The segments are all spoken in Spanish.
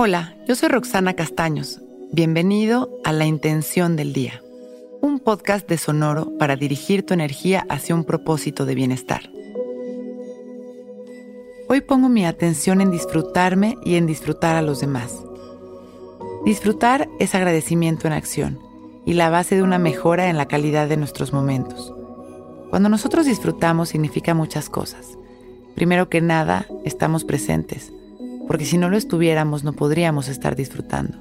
Hola, yo soy Roxana Castaños. Bienvenido a La Intención del Día, un podcast de Sonoro para dirigir tu energía hacia un propósito de bienestar. Hoy pongo mi atención en disfrutarme y en disfrutar a los demás. Disfrutar es agradecimiento en acción y la base de una mejora en la calidad de nuestros momentos. Cuando nosotros disfrutamos significa muchas cosas. Primero que nada, estamos presentes porque si no lo estuviéramos no podríamos estar disfrutando.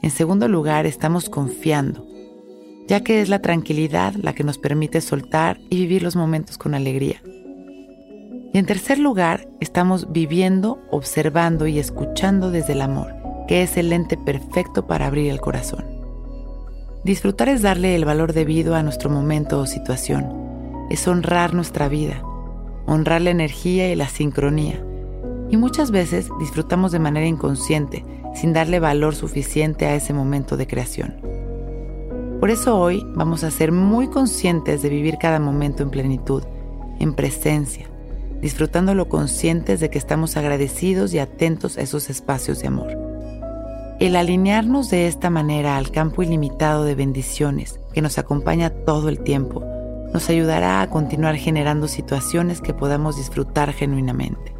En segundo lugar, estamos confiando, ya que es la tranquilidad la que nos permite soltar y vivir los momentos con alegría. Y en tercer lugar, estamos viviendo, observando y escuchando desde el amor, que es el lente perfecto para abrir el corazón. Disfrutar es darle el valor debido a nuestro momento o situación, es honrar nuestra vida, honrar la energía y la sincronía y muchas veces disfrutamos de manera inconsciente, sin darle valor suficiente a ese momento de creación. Por eso hoy vamos a ser muy conscientes de vivir cada momento en plenitud, en presencia, disfrutándolo conscientes de que estamos agradecidos y atentos a esos espacios de amor. El alinearnos de esta manera al campo ilimitado de bendiciones que nos acompaña todo el tiempo nos ayudará a continuar generando situaciones que podamos disfrutar genuinamente.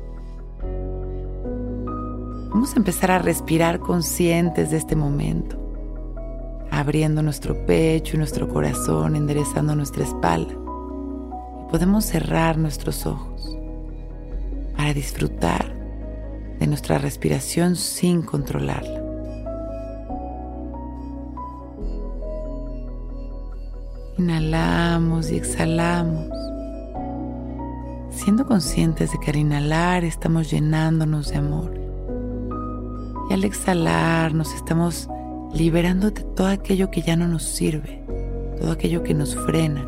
Vamos a empezar a respirar conscientes de este momento, abriendo nuestro pecho y nuestro corazón, enderezando nuestra espalda. Y podemos cerrar nuestros ojos para disfrutar de nuestra respiración sin controlarla. Inhalamos y exhalamos, siendo conscientes de que al inhalar estamos llenándonos de amor y al exhalar nos estamos liberando de todo aquello que ya no nos sirve, todo aquello que nos frena,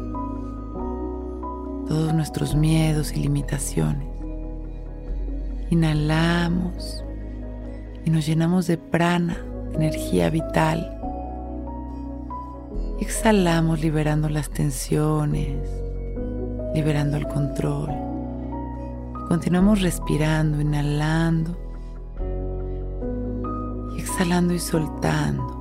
todos nuestros miedos y limitaciones. Inhalamos y nos llenamos de prana, energía vital. Exhalamos liberando las tensiones, liberando el control. Continuamos respirando, inhalando y soltando.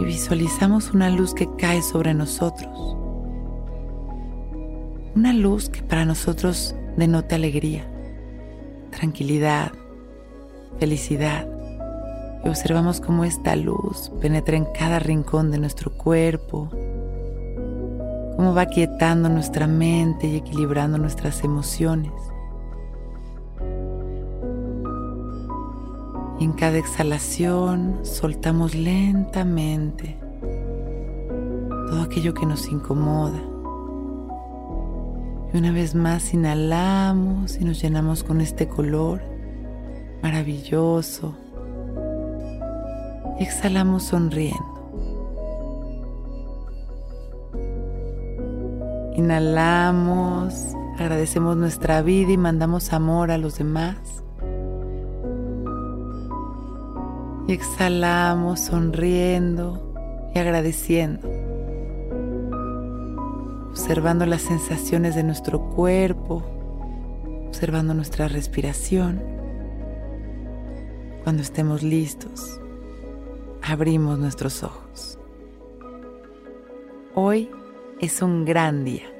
Y visualizamos una luz que cae sobre nosotros. Una luz que para nosotros denota alegría, tranquilidad, felicidad. Y observamos cómo esta luz penetra en cada rincón de nuestro cuerpo, cómo va quietando nuestra mente y equilibrando nuestras emociones. En cada exhalación soltamos lentamente todo aquello que nos incomoda. Y una vez más inhalamos y nos llenamos con este color maravilloso. Y exhalamos sonriendo. Inhalamos, agradecemos nuestra vida y mandamos amor a los demás. Exhalamos sonriendo y agradeciendo, observando las sensaciones de nuestro cuerpo, observando nuestra respiración. Cuando estemos listos, abrimos nuestros ojos. Hoy es un gran día.